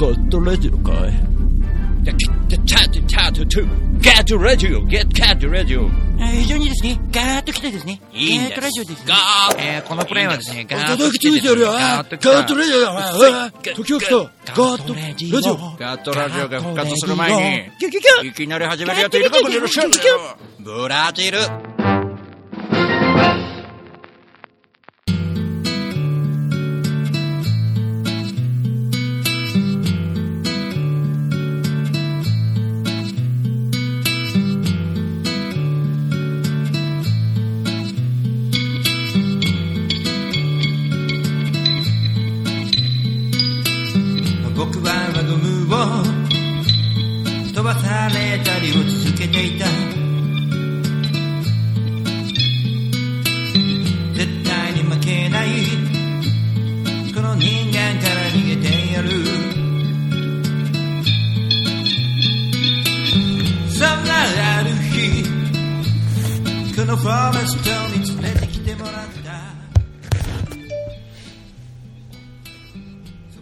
ガットラジオかい？チャチャチャチャチャガットラジオゲットガットラジオ非常にですね、ガーッと来てですね、いいんです。ガーッとラジオですね。ガーッえーこのプレイはですね、ガーッガと来てですね、ガガーッと来たットラジオだあ時を来た。ガットラジオガットラジオが復活する前に、いきなり始めるやついるかもしれませんブラジルのフォレストに連れてきてもらった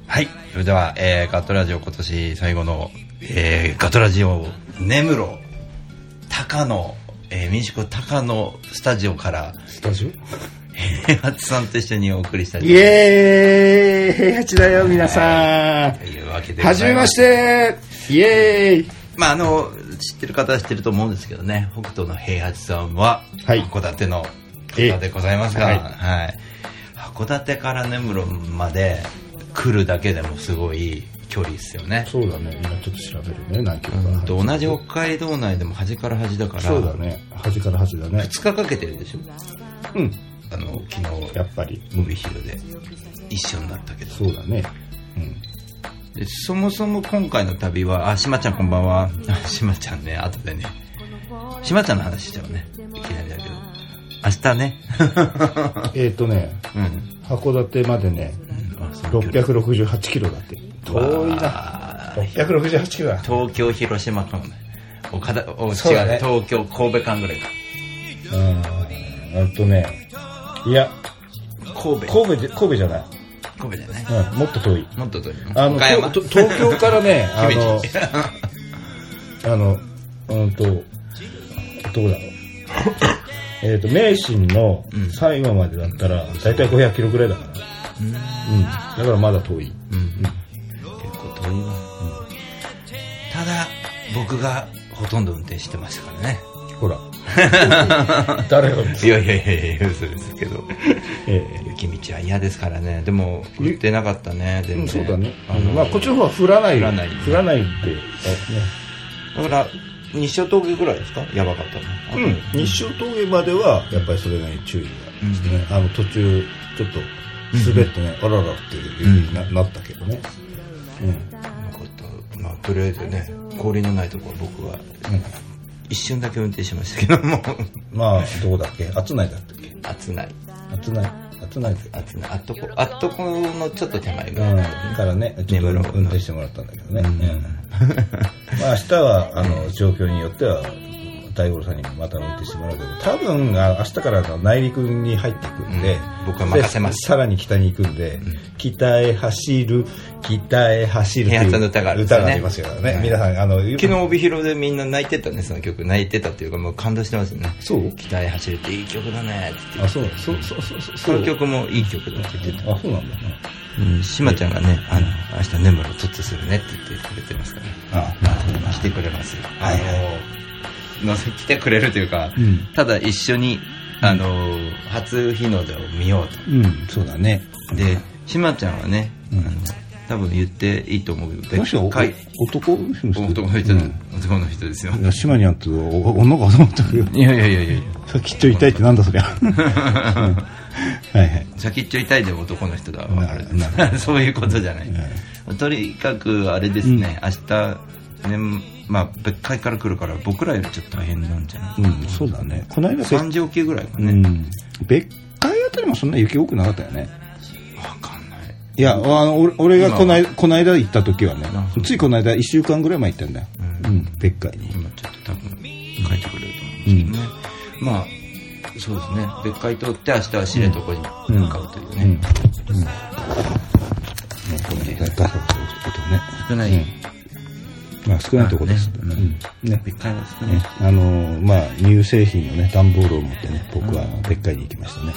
はい。それでは、えー、ガトラジオ今年最後の、えー、ガトラジオ根室、高野、えー、民宿高野スタジオから、スタジオ？平八さんと一緒にお送りしたいとイエーイ平八だよ、皆さというわけん。で。はじめまし。てイエーイまあ、あの、知ってる方は知ってると思うんですけどね、北斗の平八さんは、はい函館のええ方でございますが、はいはい。函館から根室まで来るだけでもすごい距離ですよね。そうだね、今ちょっと調べるね、何キロか。と同じ北海道内でも端から端だから、そうだね、端から端だね。2日かけてるでしょ？うん、あの昨日やっぱり。帯広で一緒になったけどそうだね。うん。でそもそも今回の旅はあしまちゃんこんばんは。あしまちゃんね後でね。しまちゃんの話しちゃうね。いきなりだけど。明日ね。えっ、ー、とね、うん。函館までね、あそう。668キロだって。遠いな。あー。668キロだ。東京広島間ね。岡田おね。東京神戸間ぐらいか。うん。あとね、いや、神戸。神戸で、神戸じゃない。神戸じゃないうん、もっと遠い。もっと遠いあの、東京からね、あ姫の路、あの、うんと、どこだろう。えっと、名神のうん最後までだったら、だいたい500キロくらいだから。うん。だからまだ遠い。うん結構遠いわ、ただ僕がほとんど運転してましたからねほら。誰がいやいやいやいや嘘ですけどえ雪道は嫌ですからねでも降ってなかったねえ全然そうだね。あのまあ、こっちの方は降らない。降らない降らないって。だから日照峠ぐらいですか？やばかったのうん。日照峠までは、やっぱりそれなりに注意がしてね。あの、途中、ちょっと、滑ってね、あららっていうななったけどね。うん。よかったまあとりあえずね氷のないところ僕は一瞬だけ運転しましたけども。まあ、どこだっけ？厚内だったっけ暑ない？厚内厚内だっけ暑ない。あっとこあっとこのちょっと手前ぐらい、うん、からね、ちょっと運転してもらったんだけどね。うん。まあ明日は、あの、状況によっては、大五郎さんにもまた運転してもらうけど、多分、あ明日からの内陸に入っていくんで、うん。僕は任せます。でさらに北に行くんで、北へ走る、北へ走るっていう歌があ歌がありますからね。はい。皆さん、あの、昨日帯広でみんな泣いてたねその曲。泣いてたっていうかもう感動してますよね。そう。北へ走るっていい曲だねって言って。あ、そう、そう、そう、そう、そう。その曲もいい曲だって言ってたあ、そうなんだ。うん、しまちゃんがね、あの、明日根室突するねって言ってくれてますから。あまあ、来てくれますよ。あののせ来てくれるというか、うん。ただ一緒に、あの、初日の出を見よううん、そうだね。と。で、しまちゃんはね、うん。多分言っていいと思うけど、男の人男の人だ、うん。男の人ですよ。島にあって、お女かと思ったけど。いやいやいやいや。先っちょ痛いってなんだそりゃ。う んはい。はい。先っちょ痛いで男の人だわ。かるなな そういうことじゃない、とにかくあれですね、明日ねまあ別海から来るから僕らよりちょっと大変なんじゃない？うん、そうだね。この間、3時起きぐらいかね、うん。別海あたりもそんな雪多くなかったよね。わかんないいや、あの、俺俺がこの間、この間行った時はねあ、ついこの間1週間ぐらい前行ったんだよ。ううんん、別海に。今ちょっと多分書いてくれると思うんですけどね、まあそうですね別海通って明日は知床に向かうというね、うん。うん。ね、この間、出したことね。少ない。うんまあ少ないところです。まあねうんね別会は少ないね。あのーまあ、乳製品のね、段ボールを持ってね、僕は別会に行きましたね。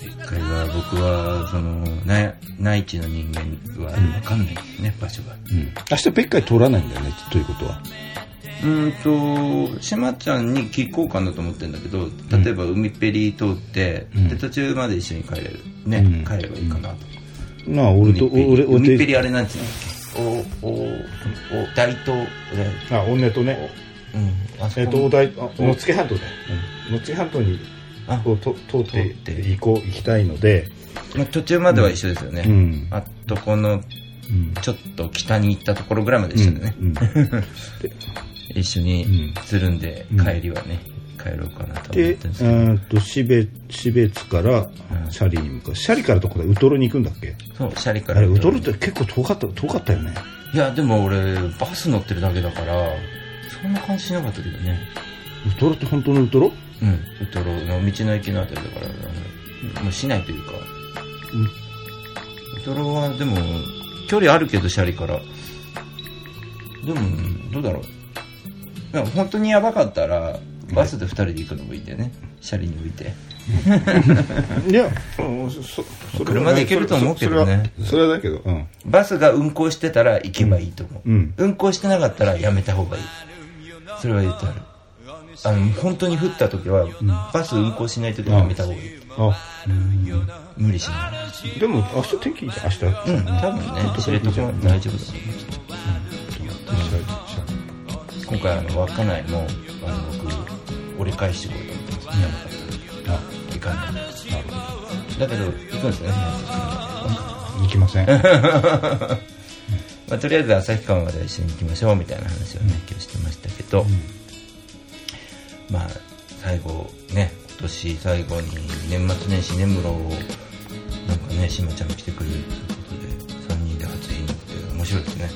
え別会は僕は、その、な内地の人間はわかんないですね、場所が。えうん。明日別会通らないんだよね、ということは。うーんと、しまちゃんに聞こうかなと思ってんだけど、例えば海ペリ通って、うんで、途中まで一緒に帰れる。ね、うん帰ればいいかなと。まあ、俺と、俺、俺海ペリあれなんつうのお、お、お、大東、あ、おねとね、うん、あそこえっと、お台、あ野付半島だよ。うん。野付半島に、あ。こう、と通って行こう、行きたいので、まあ途中までは一緒ですよね。うん。あとこの、うん。ちょっと北に行ったところぐらいまで一緒でね。うん。一緒につるんで、うん帰りはね、帰ろうかなと思っで、てるんですうけど。ーんと、標標津からシャリに向かう。シャリからどこだウトロに行くんだっけ？そう、シャリから。あれ、ウトロって結構遠かった、遠かったよね。いや、でも俺、バス乗ってるだけだから、そんな感じしなかったけどね。ウトロって本当のウトロ？うん。ウトロの道の駅のあたりだから、あのもう市内というか、ウトロはでも、距離あるけど、シャリから。でも、どうだろう。本当にやばかったら、バスで二人で行くのもいいんだよね。シャリに置いて。いや、うんそ、そ車で行けると思うけどねそれはそれはだけど、うん。バスが運行してたら行けばいいと思う。うん運行してなかったらやめた方がいい。それは言ってある。あの、本当に降った時は、バス運行しない時はやめた方がいい。あ、無理しない。でも、明日天気いいじゃん、明日。うん、多分ね、知床も大丈夫だと思う。今回、あの、稚内も、あの、僕、折り返してこようと。思ってます。やばか。あ、行かない。なるほだけど、行くんですよね、ど。行きません。まあ、と。りあえず旭川まで一緒に行きましょうみたいな話をね、今日してましたけど、まあ最後ね今年最後に年末年始根室をなんかねしまちゃんが来てくれると。いうこと。で3人で初日のって面白いですね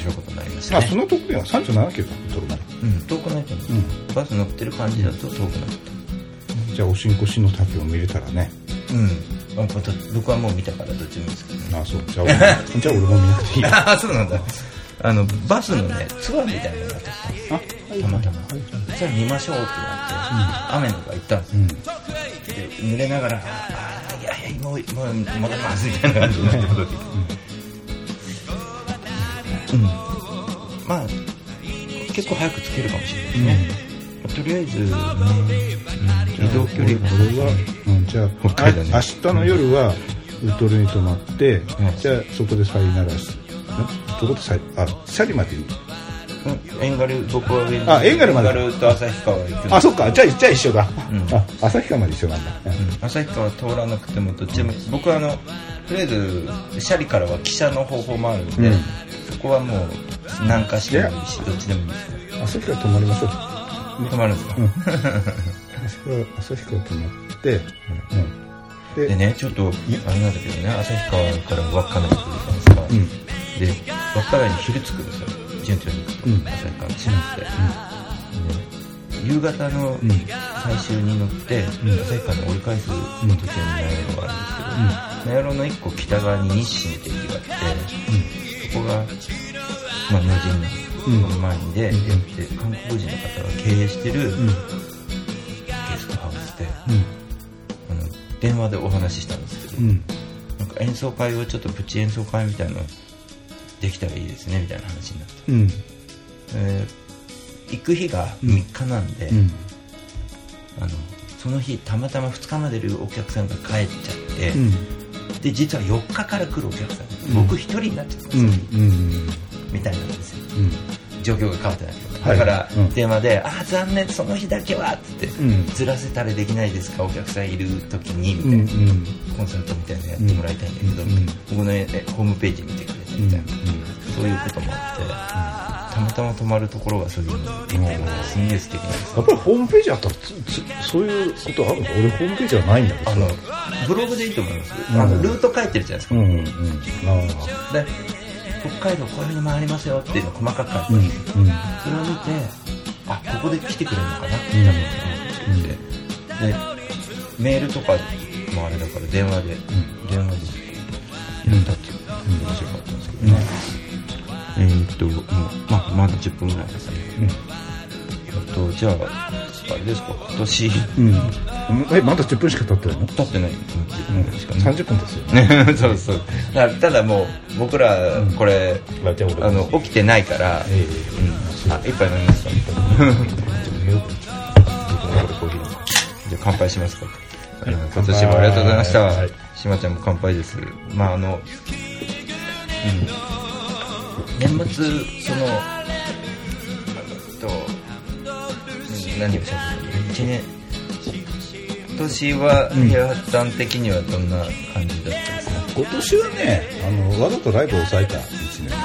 白いことになりましたあ、ねそのとこでは37キロだ、ウトロまで。うん遠くないと思う、うんバス乗ってる感じだと遠くなかっじゃあ、おしんこしの滝を見れたらね。たうんあまた僕はもう見たからどっちもいいですけどねあ、そう。じゃあじゃあ俺も見なくていいよ。ああそうなんだあのバスのねツアーみたいなのがあってさあ、たまたま。そしたら見ましょうってなって、雨の中行ったんですよ。うん。で、濡れながら、ああ、いやいや、もう、もう、戻りますみたいな感じになって戻ってきて。うん。まあ、結構早く着けるかもしれないですね。とりあえず、ね、うん。移動距離が。俺は、うん、じゃあ、明日の夜は、ウトロに泊まって、ん。じゃあそこでさよならし、ん。どこでさい、あ、シャリまで行く。うん、エンガル、僕は上に。あエンガルまで。エンガルと旭川行く。あ、そっか、じゃあ、じゃあ一緒だ。うん。あ、旭川まで一緒なんだ。うん。旭川通らなくてもどっちでも僕はあのとりあえずシャリからは汽車の方法もあるんで、こはもう南下してもいいしどっちでもいい旭川泊まりましょう。泊まるんですか、うん。旭川、泊まって、うん。で、でねちょっとあれなんだけどね旭川から稚内に来るじゃないですか、うん。で稚内に昼着くんですよ。順調に。行くと、うん。旭川に閉まって、で夕方のうん。最終に乗って、旭川に折り返す途中に名寄があるんですけど、名寄の一個北側に日清って駅があって、そこが、まあ、無人の前にで、うんで韓国人の方が経営してるうん。ゲストハウスで、うん。あの電話でお話ししたんですけど、うん。なんか演奏会をちょっとプチ演奏会みたいなのできたらいいですねみたいな話になって、うん。えー行く日が3日なんで、うん。あのその日たまたま2日までいるお客さんが帰っちゃって、うん。で実は4日から来るお客さん、うん僕1人になっちゃったんですうん。よ、うん。みたいなんですようん。状況が変わってないけど、はいだからうん電話で「ああ残念その日だけは」っつって、うんずらせたりできないですか？お客さんいる時に」みたうん。いな、うん。コンサートみたいなのやってもらいたいんだけど、うん僕のえホームページ見てくれてみたいな、そういうこともあって、たまたま泊まるところがそういうのすんげえ素敵なんですやっぱりホームページあったらつつそういうことあるんだ俺ホームページはないんだけど。あのブログでいいと思います、うんあのルート書いてるじゃないですか、うんうんあで北海道こういうの回りますよっていうの細かく書いてあうんあるんですよ、うん。それを見てあここで来てくれるのかなって。多分思ってて、でメールとかもあれだから電話で、電話で。やったっていう、面白かったえーっともう、まあ、まだ10分ぐらいですね、えっとじゃああれですか今年。うん。え、まだ10分しか経ってないの？経ってない。10分しかね30分ですよ。ね そうそう。だただもう僕らこれ、まあじゃあの起きてないから、えうん、あ一杯飲みますか？じゃあ乾杯しますか、うん今年もありがとうございました、はい。しまちゃんも乾杯です。まああの、うん、年末そのと、うん、何をしゃべる一年。今年は平八さん的にはどんな感じだったですか、今年はね、あの、わざとライブを抑えた1年でね。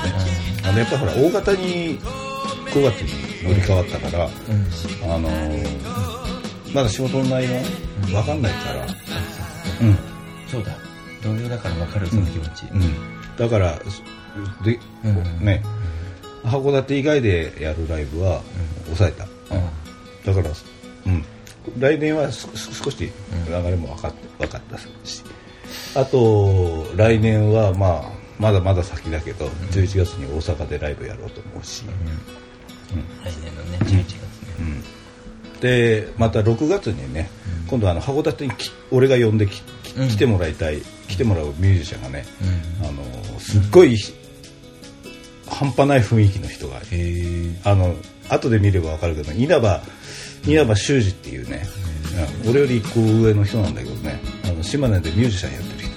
あの、やっぱほら、大型に5月に乗り換わったから、あのまだ仕事の内容わかんないから、うん。そうだ。同僚だから分かるその気持ち、うん。だから、で、うん。ね、函館以外でやるライブは抑えた。だから、うん。来年は少し流れも分かって分かったし、あと、来年はまあ、まだまだ先だけど、11月に大阪でライブやろうと思うし、来年のね11月ね、で、また6月にね、今度あの函館にき俺が呼んでき来てもらいたい、来てもらうミュージシャンがね、あの、すっごい、半端ない雰囲気の人が、あの、後で見ればわかるけど、稲葉、稲葉修二っていうね、うん俺より一個上の人なんだけどね、あの島根でミュージシャンやってる人。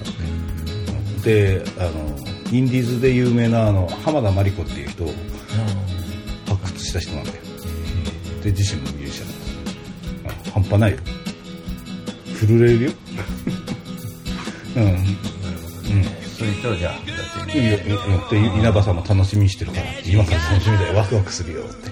で、あの、インディーズで有名なあの、浜田真理子っていう人を発掘した人なんだよ。で、自身もミュージシャンなんですあ半端ないよ。震えるよ。うん。そういう人をじゃあだっていいよ、いいよで稲葉さん。も楽しみにしてるから今から楽しみだよワクワクするよって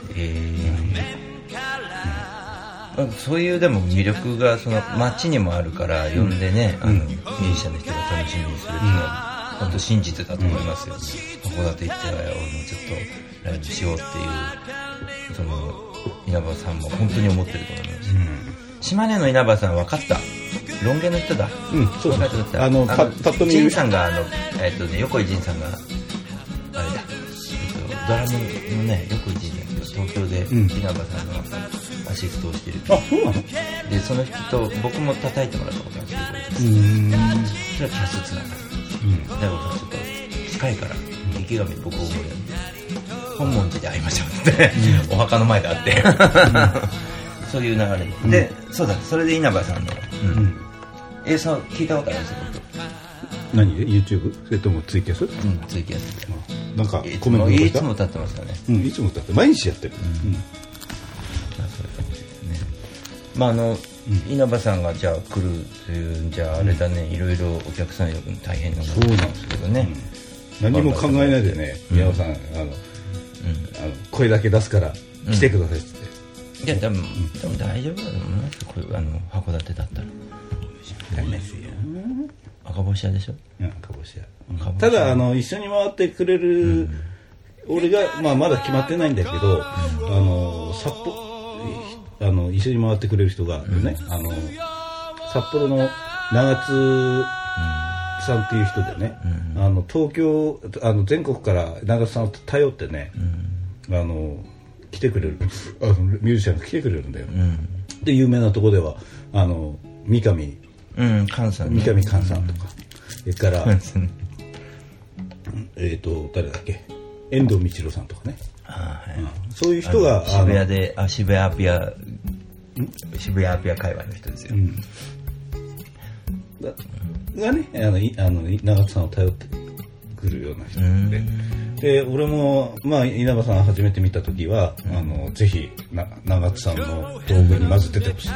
うん。そういうでも魅力がその街にもあるから呼ん。でね、あのミュージシャンの人が楽しみにするっていうのは本当真実だと思いますよね、函館行って俺もちょっとライブしようっていうその稲葉さん。も本当に思ってると思います、うん。島根の稲葉さん。分かったロン毛の人だ。うんそうそうあのパパッと見ジンさんがあのえっとね横井仁さんがあれだ、えっと、ドラムのね横井仁さんが東京でん。稲葉さんのアシストをしてる。あそうなの？でその人と僕も叩いてもらったことあるんですけど。うん。それはキャスつながるだからちょっと近いから池上僕を思い出本門寺で会いましょうって、お墓の前で会って、そういう流れで、でそうだそれで稲葉さんの、うん映像聞いたことあるんですよ何？で YouTube? それともツイキャス？僕、うん、ツイキャスで。なんかコメンもトいつも歌ってますよね。うんいつもだって毎日やってる。ういう感じですね。まああの、稲葉さんがじゃあ来るというんじゃああれだね、いろいろお客さん呼ぶの大変なもそうなんですけどね、何も考えないでね宮尾さんあのあの声だけ出すから来てくださいって。いやでも、でも大丈夫だと思いますよ。こういうあの函館だったら赤星屋でしょ？うん。かぼし屋。ただあの一緒に回ってくれる、俺が、まあ、まだ決まってないんだけど、あの札幌あの一緒に回ってくれる人がね、あの札幌の長津さんっていう人でね、あの東京あの全国から長津さんを頼ってね、あの来てくれる。あのミュージシャンが来てくれるんだよ、で有名なとこではあの三上うん菅さんね。三上寛さんとか、それから、うんえっ、と、誰だっけ？遠藤道郎さんとかね。そういう人が、渋谷であ渋谷アピア渋谷アピア界隈の人ですよ、がね、あの、いあのい長津さんを頼ってくるような人で。で、俺も、まあ、稲葉さん初めて見たときは、あの、ぜひ、な長津さんの道具にまず出てほしい。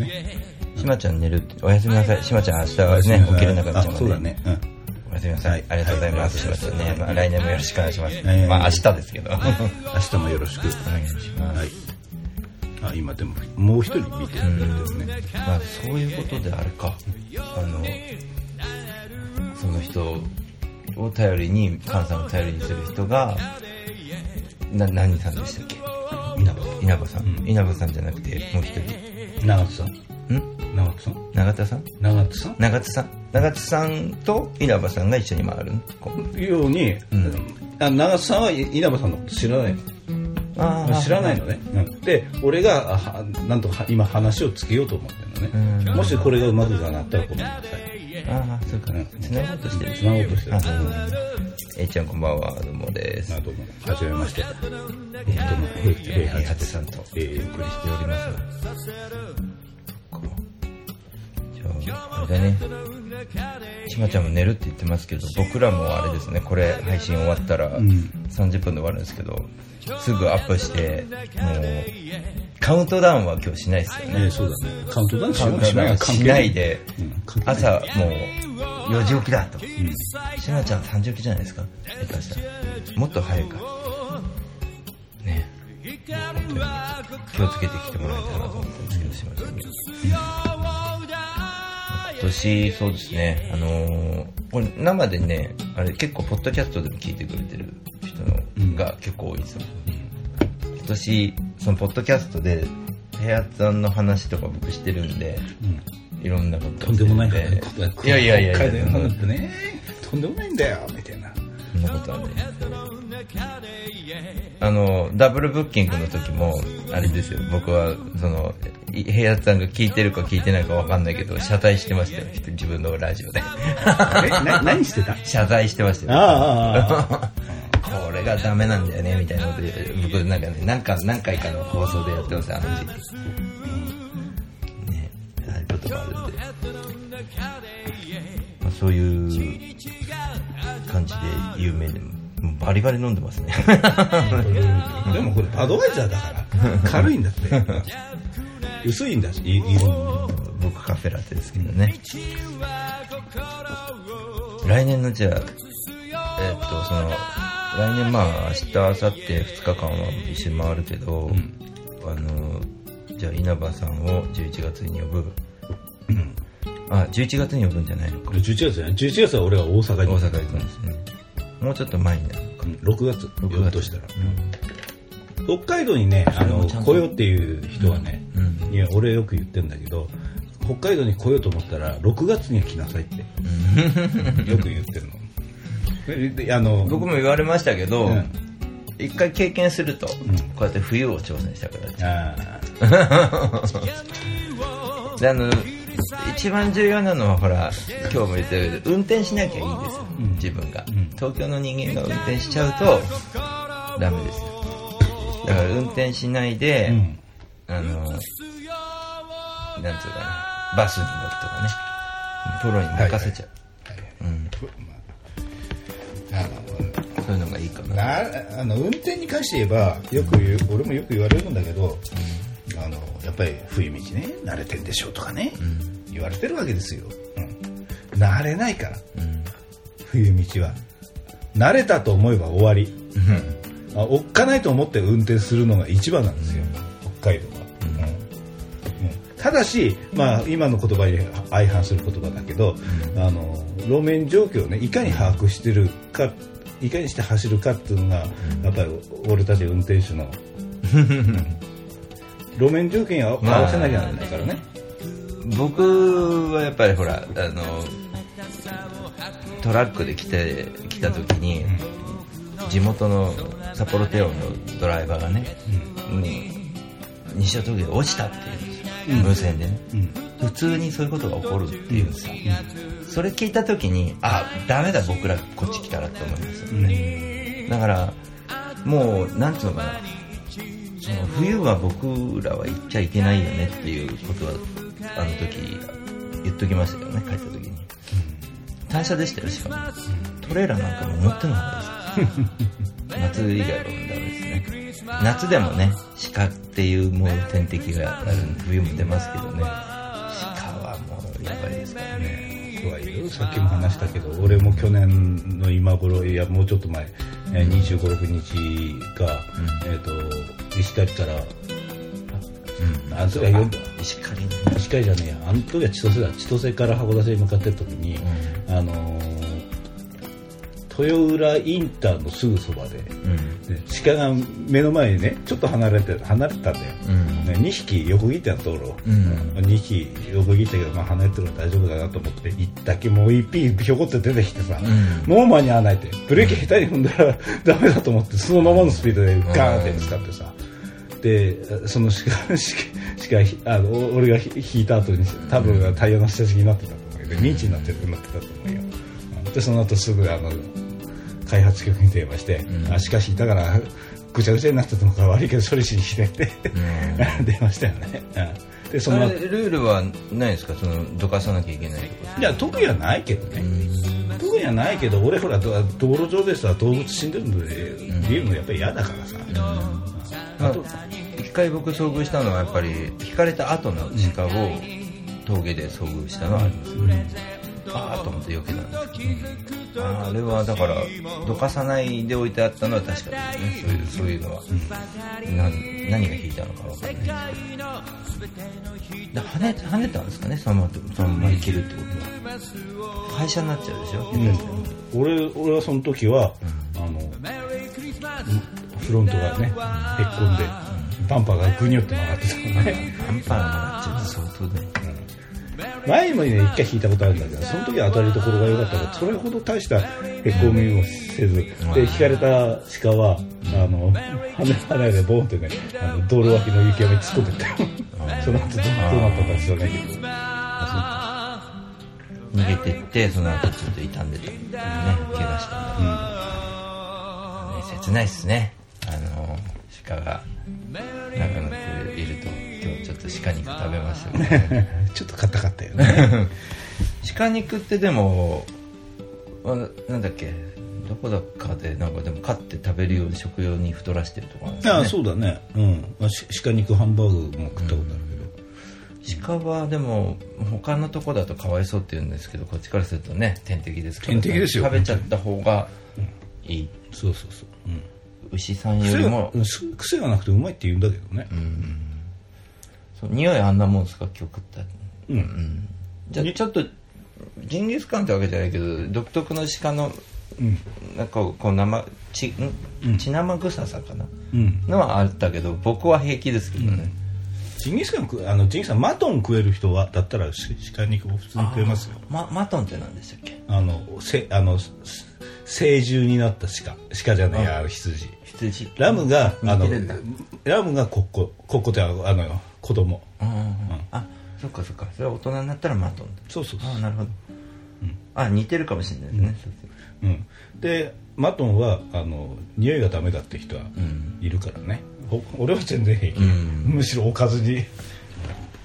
ね。しまちゃん寝るっておやすみなさい。しまちゃん明日はね起きれなくなっちゃうので。あそうだね。うん。おやすみなさい、ありがとうございます、しまちゃんね、まあ、来年もよろしくお願いします、はい。まあ明日ですけど。お願明日もよろしく。いします、はい。あ、今でも、もう一人見てるんですね。まあそういうことであれか。あのその人を頼りに菅さんを頼りにする人がな何さんでしたっけ？稲葉稲葉さん、稲葉さんじゃなくてもう一人。長津さん。ん？長津さん？永田さん？長津さん？長津さん。長津さんと稲葉さんが一緒に回るの？こう。ように、あ長津さんは稲葉さんのこと知らない。のあー知らないのね、うん。で俺がなんとか今話をつけようと思ってるのね、もしこれがうまくいかなったらごめんなさい。ああそうか。うん。つなごうとしてる。つなごうとしてる。えいちゃんこんばんはどうもです。まあどうも。はじめまして。どうもえー平八さんと。お送えりしておりますああれだね。ちまちゃんも寝るって言ってますけど僕らもあれですね。これ配信終わったらん30分で終わるんですけどすぐアップしてもうカウントダウンは今日しないですよね。えーそうだね。カウントダウンしよう。カウントダウンしないでうん朝もう4時起きだと。しまちゃん3時起きじゃないですか？下手したら。もっと早いか。ね。本当に気をつけてきてもらえたらなと思ってるんですけどしまちゃん。に今年そうですね。あのーこれ生でねあれ結構ポッドキャストでも聞いてくれてる人のが結構多いんですよ、今年そのポッドキャストでヘアツさんの話とか僕してるんで、いろんなこととんでもないことこといやいやいやいやとんでもないんだよみたいな。そんなことはねあのダブルブッキングの時もあれですよ。僕はそのい平安さんが聞いてるか聞いてないか分かんないけど謝罪してましたよ。自分のラジオで。何してた？謝罪してましたよ。ああああこれがダメなんだよねみたいなことで僕なんかね何か何回かの放送でやってますあの時。期ねああいうことがあるんで、まあ、そういう感じで有名でも。うバリバリ飲んでますね。でもこれバドワイザーだから軽いんだって。薄いんだしい色も僕カフェラテですけどね。来年のじゃあえっとその来年まあ明日明後日2日間は一緒に回るけど、あのじゃあ稲葉さんを11月に呼ぶ、あ11月に呼ぶんじゃないのか。11月じゃない？11月は俺は大阪に。大阪行くんですねもうちょっと前になるのかうん6月。6呼ぶとしたら。北海道にねあの来ようっていう人はね、うん。いや俺よく言ってんだけど北海道に来ようと思ったら6月には来なさいって。よく言ってるの。あの僕も言われましたけど、うん。一回経験すると、こうやって冬を挑戦したからあ であの一番重要なのはほら今日も言ったけど運転しなきゃいいんですよ、うん。自分が、ん東京の人間が運転しちゃうとダメです。よ だから運転しないで、ーうん。あのなんつうかなバスに乗るとかね。プロに任せちゃう、そういうのがいいかのな。なあの運転に関して言えばよく言う俺もよく言われるんだけど、あのやっぱり冬道ね慣れてんでしょうとかね、言われてるわけですよ、うん、慣れないから。うん。冬道は慣れたと思えば終わり。あおっかないと思って運転するのが一番なんですよ、北海道は、うん。うん。ただし、まあ、今の言葉に相反する言葉だけど、あの路面状況をねいかに把握してるかいかにして走るかっていうのが、やっぱり俺たち運転手の、うん。路面条件に合わせなきゃならないからね、僕はやっぱりほらあのトラックで来て来た時に、地元の札幌テオのドライバーがね、に西田峠で落ちたって言うん。ですよ、無線でね、普通にそういうことが起こるっていうんですよ、それ聞いた時にあダメだ僕らこっち来たらって思いますよね、だからもうなんつうのかな。冬は僕らは行っちゃいけないよねっていうことはあの時言っときましたけどね帰った時に、単車でしたよしかも、トレーラーなんかも持ってなかったです。夏以外はダメですね。夏でもね鹿っていうもう天敵があるんで冬も出ますけどね。鹿はもうやばいですからね。とはいえさっきも話したけど俺も去年の今頃いやもうちょっと前えー2 5 6日が、えー、と石狩から、あの時は4石狩に石狩じゃねえや。あの時は千歳だ。千歳から函館に向かってる時に、あのー豊浦インターのすぐそばで,、で鹿が目の前にねちょっと離れて離れてたんだよ、ね、2匹横切った道路、2匹横切ったけど、まあ、離れてるから大丈夫だなと思って行ったけもう一匹ひょこって出てきてさ、もう間に合わないって。ブレーキ下手に踏んだらダメだと思ってそのままのスピードでガーンって使ってさ、でその鹿鹿あの俺が引いた後に多分タイヤの下敷きになってたと思う。けどミンチになってなってたと思うよ。でその後すぐあの開発局に電話して、うん、あしかしだからぐちゃぐちゃになってたのから悪いけど処理しに来てって 電話したよね、うん、でそのルールはないですか？そのどかさなきゃいけないいや特にはないけどね、うん、特にはないけど俺ほら道路上でさ動物死んでるので見るのやっぱり嫌だからさ、あと一回僕遭遇したのはやっぱり引かれた後の鹿を峠で遭遇したのはありますよね、ああと思って避けたんですけど、あれはだからどかさないで置いてあったのは確かですね。そういうそういうのは、うん、何何が引いたのか分からない。です跳ね跳ねたんですかねそのままそのままいけるってことは。廃車になっちゃうでしょ、うん、俺俺はその時は、うん、あのフロントがねへっこんでバンパーがグニョって曲がってたもんねバンパーが曲がっちゃうと相当うん前もね、一回引いたことあるんだけど、その時は当たりどころが良かったから、それほど大したへこみもせず、で、引かれた鹿は、あの、羽離れでボーンってね、あの道路脇の雪山に突っ込んでったよ。その後どうなったか知らないけど。逃げてって、その後ちょっと傷んでたね、怪我したんだ、ね、切ないっすね。あの、鹿が仲良くいると。今日ちょっと鹿肉食べましたね。ちょっと硬かったよね。鹿肉ってでもなんだっけどこだかでなんかでも飼って食べるように食用に太らしてるとこなんですね。ああそうだね。うん。鹿肉ハンバーグも食ったことあるけど、うん、鹿はでも他のとこだとかわいそうって言うんですけどこっちからするとね天敵ですから、ね、天敵ですよ。食べちゃった方がいい、うん、そうそうそう、うん、牛さんよりも。癖がなくてうまいって言うんだけどね、うんそう匂いあんなもんですか今日食ったうん、うん、じゃあちょっとジンギスカンってわけじゃないけど独特の鹿の、うん、なんかこう生血血生臭さかな、うん、のはあったけど僕は平気ですけどね、ジンギスカンあのジンギスカンマトン食える人はだったら鹿肉も普通に食えますよ。ママトンって何でしたっけ？あのせあの成獣になった鹿。鹿じゃないや羊。羊。ラムがあのラムがコッココッコってあの子供。うん、あそっかそっか。それは大人になったらマトンそうそうそうあなるほど、うん、あ似てるかもしれないですね、うん、でマトンはあの匂いがダメだって人はいるからね、うん、俺は全然平気、むしろおかずに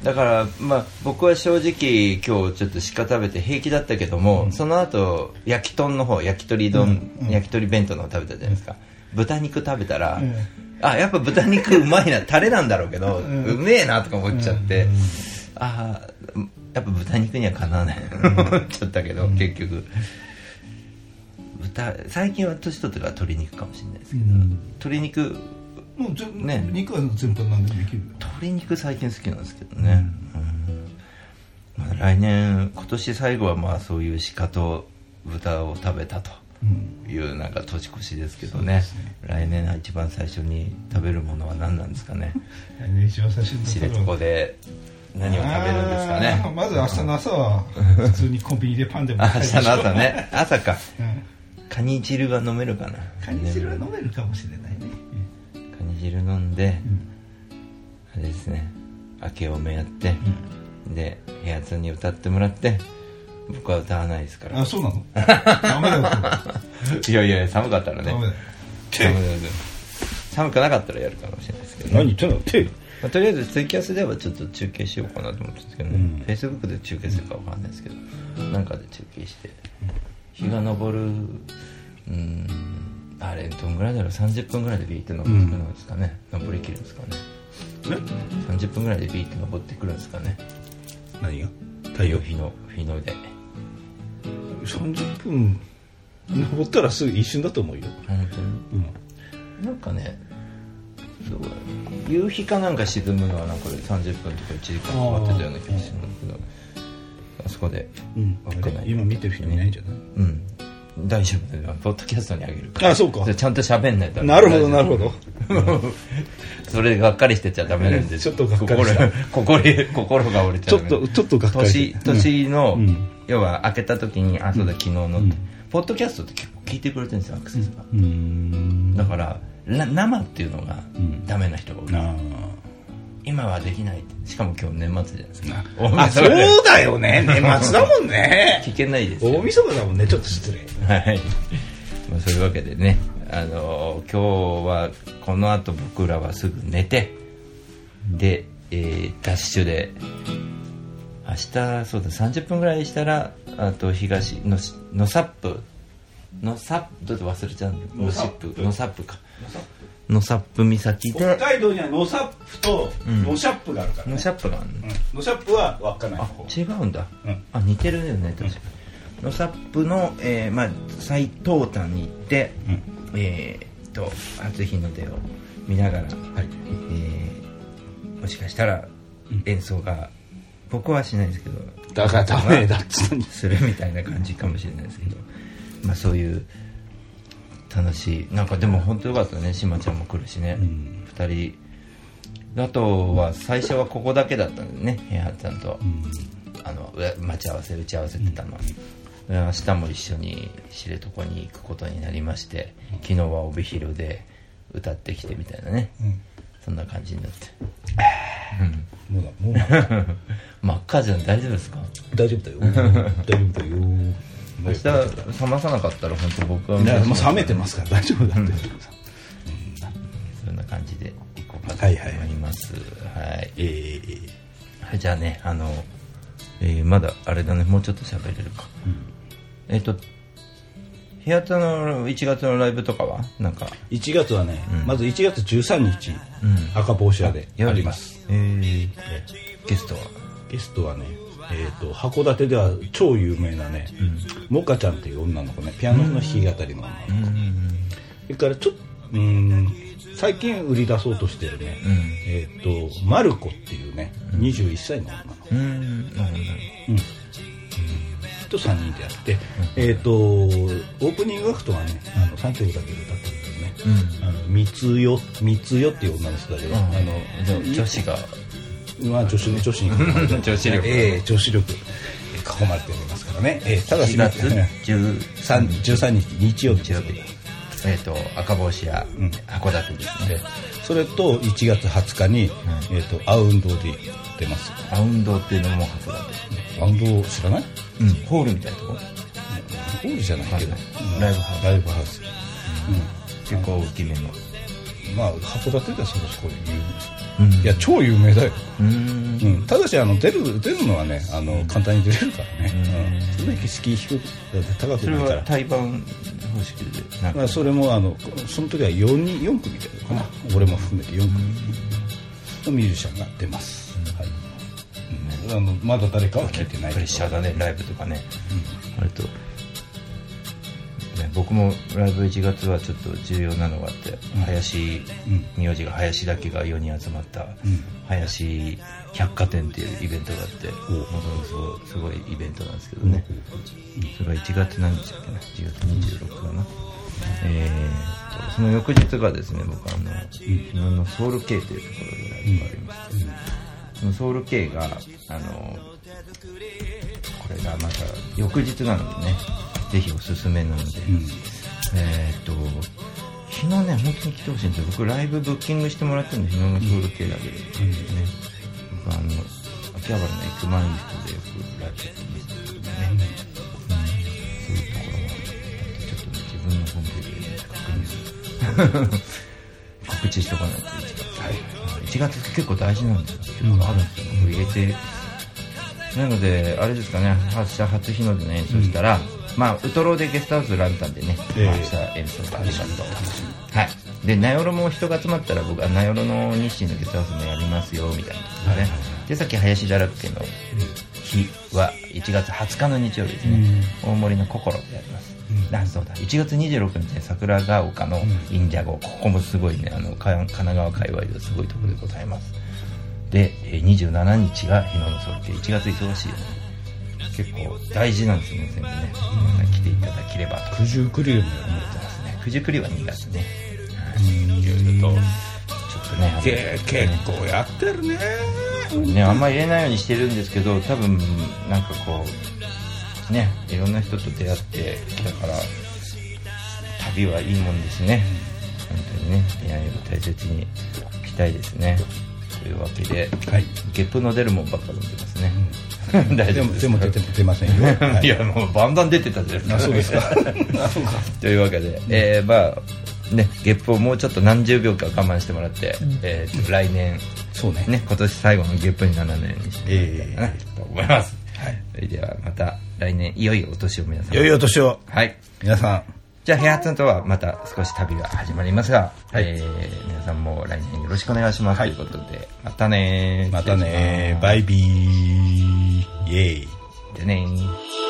だからまあ僕は正直今日ちょっと鹿食べて平気だったけども、うん、その後焼き豚の方焼き鳥丼、うん、焼き鳥弁当の方食べたじゃないですか、豚肉食べたら、あやっぱ豚肉うまいなタレなんだろうけど、うん、うめえなとか思っちゃって、うん、あやっぱ豚肉にはかなわない思っちゃったけど、うん、結局。豚最近は年取ってから鶏肉かもしれないですけど、鶏肉もうぜ、ね、肉は全般何でもできる。鶏肉最近好きなんですけどね、まあ、来年今年最後はまあそういう鹿と豚を食べたというなんか年越しですけどね。ね、来年一番最初に食べるものは何なんですかね。来年一番最初に知床で何を食べるんですかね。まず明日の朝は普通にコンビニでパンでも明日の朝ね。朝か、うん、カニ汁は飲めるかな。カニ汁は飲めるかもしれない汁飲んで、うん、あれですね。明けおめやって、うん、で部屋津に歌ってもらって僕は歌わないですから。あそうなの？ダメだよ。いやいや寒かったらね。寒寒くなかったらやるかもしれないですけど、ね、何言ってんの？手。まあ、とりあえずツイキャスではちょっと中継しようかなと思ってんですけどね、フェイスブックで中継するかわかんないですけど、うん、なんかで中継して日が昇るうんあれどんぐらいだろう？30分ぐらいでビーって登ってくるんですかね、うん、登りきるんですかね。30分ぐらいでビーって登ってくるんですかね。何が？太陽。日の日の出。30分登ったらすぐ一瞬だと思うよ。本当に、うん、なんかね夕日かなんか沈むのはなんか30分とか1時間かかってたような気がするんだけど。あそこで、うん、今見てる人いないんじゃない、うん大丈夫ポッドキャストにあげるから。あそうか。れちゃんと喋んないとなるほどなるほど。それがっかりしてちゃダメなんでちょっとがっかりした。心心心が折れちゃうちょっとちょっとがっかり年年の、うん。要は開けた時にあそうだ昨日のって、ポッドキャストって結構聞いてくれてるんですよアクセスが、うん。だからな生っていうのがん。ダメな人が多い、あ今はできない。しかも今日年末じゃないですか。そうだよね。年末だもんね。聞けないですよ。大晦日だもんね。ちょっと失礼。はい。まあ、そういうわけでね、あのー今日はこの後僕らはすぐ寝て、で、えーダッシュで、明日、そうだ、30分ぐらいしたら、あと東、のしのサップ、のサップ、どうやって忘れちゃうんだのサップ、のサップか。のサップ岬で、海道にはノサップとん。ノシャップがあるからね。のシャップがあるの。ノシャップは稚内のあ方。違うんだ、うんあ似てるよね確かに、のサップの、えーまあ、最東端に行って、えーっと初日の出を見ながら、はい。えーもしかしたら演奏が、僕はしないですけどだからダメだっつするみたいな感じかもしれないですけど、まあ、そういう楽しい。なんかでも本当よかったね。しまちゃんも来るしね、ん。2人。あとは最初はここだけだったんでね。部屋ちゃんと、あのう待ち合わせ打ち合わせてたの、で明日も一緒に知床に行くことになりまして昨日は帯広で歌ってきてみたいなね、そんな感じになって。もうだもうだ。真っ赤じゃん。大丈夫ですか？大丈夫だよ。大丈夫だよ明日冷まさなかったら本当僕はねもう冷めてますから大丈夫だって。そんな感じでいこうかとはいはい。思います。はい、えーはいじゃあねあの、えーまだあれだね。もうちょっと喋れるか、えっ、と部屋との1月のライブとかは？なんか。1月はね、まず1月13日、うん。赤帽子屋であります。えー、ゲストは？ゲストはね、えー、と函館では超有名なね、モカちゃんっていう女の子ねピアノの弾き語りの女の子、それからちょっとうーん最近売り出そうとしてるね、えっ、とマルコっていうね21歳の女の子、うん。なるほと3人でやって、えっ、とオープニングアクトはねあの3曲だけ歌ってるけどね、あの三つよ三つよっていう女の人だけど、あの女子がまあ女子女子に女子力。ええ女子力。囲まれておりますからね、ええただし4月13 13 13日日曜日日曜日。えっ、と赤帽子屋、うん。函館ですね。それと1月20日に、えっ、とアウンドで出ます。アウンドっていうのも函館アウンド知らない？うん。ホールみたいなとこ？ホールじゃないけど、ライブハウス。ライブハウス、結構大きめの。うん、まあ函館ではそこそこ有うん。名いや超有名だよ、うん。うん、ただしあの出る出るのはねあの簡単に出れるからね、うん。それだけ敷居低く高くないから。は対バン方式でまあ、それもあのその時は 4, 人4組でかな、俺も含めて4組。のミュージシャンが出ます、はい。うん。あのまだ誰かは聞いてないプレッシャーだねライブとかね、あれと、ね、僕もライブ1月はちょっと重要なのがあって、林名字が林だけが4人集まった、林百貨店っていうイベントがあって、もともとすごいすごいイベントなんですけどね、それが1月何日だっけな？1月26かな、えーとその翌日がですね僕あの、日本のソウル K というところでライブがありまして、そのソウル K があのこれがまた翌日なのでねぜひおすすめなので、えーっと昨日ね本当に来てほしいんですよ。僕ライブブッキングしてもらってるんで昨日のソウル系だけで、ね。僕あの秋葉原のエクマンイーストでよくライブやってますけどね、うん。そういうところがあってちょっとね自分のホームページで確認する。告知しとかないと1月、1月結構大事なんですよ。結構あるんですよ、僕入れて。なので、あれですかね、発射初日の出の演奏したら、まあ、ウトロでゲストハウスランタンでね、ええ。まあ、明日演奏がありますと。はい。で、名寄も人が集まったら、僕は名寄の日清のゲストハウスもやりますよ、みたいなことでね。で、さっき林だらけの日は1月20日の日曜日ですね。大森の心でやります。あそうだ。1月26日ね桜ヶ丘のインジャゴ、ここもすごいね。あのか神奈川界隈ですごいところでございます。でえー27日が日野のソルテ1月忙しいよね結構大事なんですよね全部ね。皆さん来ていただければ。と九十九里も思ってますね。九十九里は2月ね。はいいろいろと。ちょっとねけ結構やってるね。ねあんまり入れないようにしてるんですけど多分なんかこうねいろんな人と出会ってだから旅はいいもんですね。本当にね出会いを大切にしたいですねというわけで、はい。ゲップの出るもんばっか飲んでますね、大丈夫です。でも出て出ませんよ、はい。いやもうバンバン出てたじゃないですか。あそうです か。というわけで、えー、まあねゲップをもうちょっと何十秒か我慢してもらって、えーと来年そうね。ね今年最後のゲップにならないようにしてもらいたいかなえと思います、はい。それではまた来年いよいよお年を皆さん良いお年を。はい。皆さんじゃあヘアツンとはまた少し旅が始まりますが、えー皆さんも来年よろしくお願いします、はい。ということでまたねまたねバイビー。イエーイ。でねー